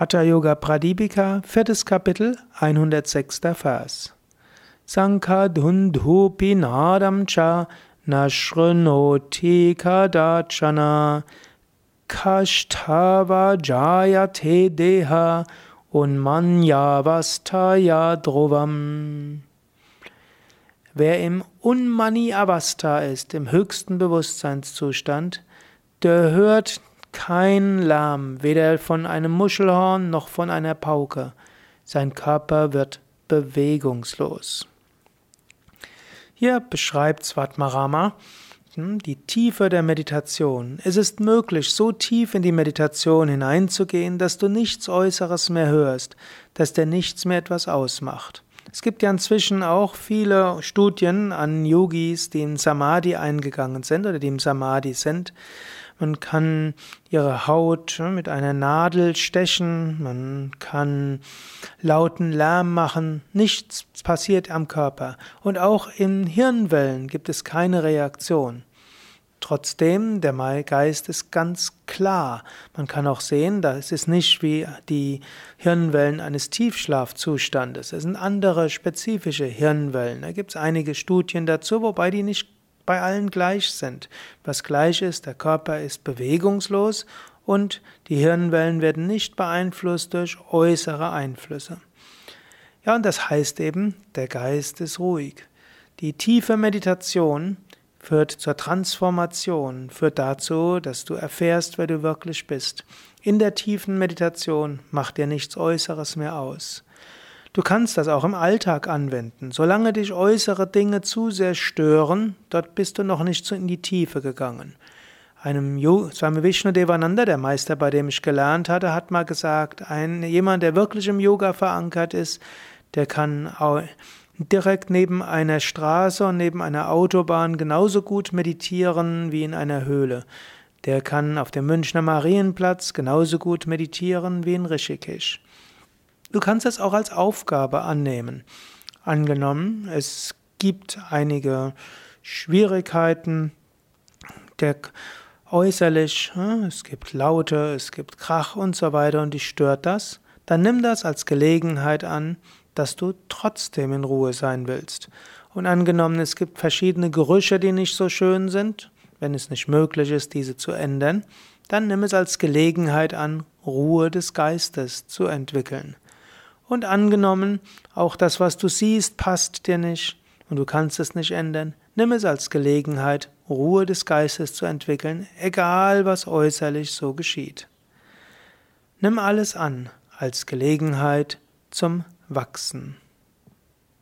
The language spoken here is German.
Hatha Yoga Pradipika, viertes Kapitel, 106. Vers. Sankadundhupi nadam cha nashrunoti kadachana kashtava jayate deha unmanyavastaya dhruvam. Wer im Unmani Avastha ist, im höchsten Bewusstseinszustand, der hört kein Lärm, weder von einem Muschelhorn noch von einer Pauke. Sein Körper wird bewegungslos. Hier beschreibt Svatmarama hm, die Tiefe der Meditation. Es ist möglich, so tief in die Meditation hineinzugehen, dass du nichts Äußeres mehr hörst, dass dir nichts mehr etwas ausmacht. Es gibt ja inzwischen auch viele Studien an Yogis, die in Samadhi eingegangen sind oder die im Samadhi sind. Man kann ihre Haut mit einer Nadel stechen, man kann lauten Lärm machen, nichts passiert am Körper. Und auch in Hirnwellen gibt es keine Reaktion. Trotzdem, der Geist ist ganz klar. Man kann auch sehen, das ist nicht wie die Hirnwellen eines Tiefschlafzustandes. Es sind andere spezifische Hirnwellen. Da gibt es einige Studien dazu, wobei die nicht bei allen gleich sind. Was gleich ist, der Körper ist bewegungslos und die Hirnwellen werden nicht beeinflusst durch äußere Einflüsse. Ja, und das heißt eben, der Geist ist ruhig. Die tiefe Meditation führt zur Transformation, führt dazu, dass du erfährst, wer du wirklich bist. In der tiefen Meditation macht dir nichts Äußeres mehr aus. Du kannst das auch im Alltag anwenden. Solange dich äußere Dinge zu sehr stören, dort bist du noch nicht so in die Tiefe gegangen. Einem Swami Vishnu Devananda, der Meister, bei dem ich gelernt hatte, hat mal gesagt, ein, jemand, der wirklich im Yoga verankert ist, der kann auch direkt neben einer Straße und neben einer Autobahn genauso gut meditieren wie in einer Höhle. Der kann auf dem Münchner Marienplatz genauso gut meditieren wie in Rishikesh. Du kannst es auch als Aufgabe annehmen. Angenommen, es gibt einige Schwierigkeiten der äußerlich, hm, es gibt Laute, es gibt Krach und so weiter und dich stört das, dann nimm das als Gelegenheit an, dass du trotzdem in Ruhe sein willst. Und angenommen, es gibt verschiedene Gerüche, die nicht so schön sind, wenn es nicht möglich ist, diese zu ändern, dann nimm es als Gelegenheit an, Ruhe des Geistes zu entwickeln. Und angenommen, auch das, was du siehst, passt dir nicht und du kannst es nicht ändern, nimm es als Gelegenheit, Ruhe des Geistes zu entwickeln, egal was äußerlich so geschieht. Nimm alles an als Gelegenheit zum wachsen.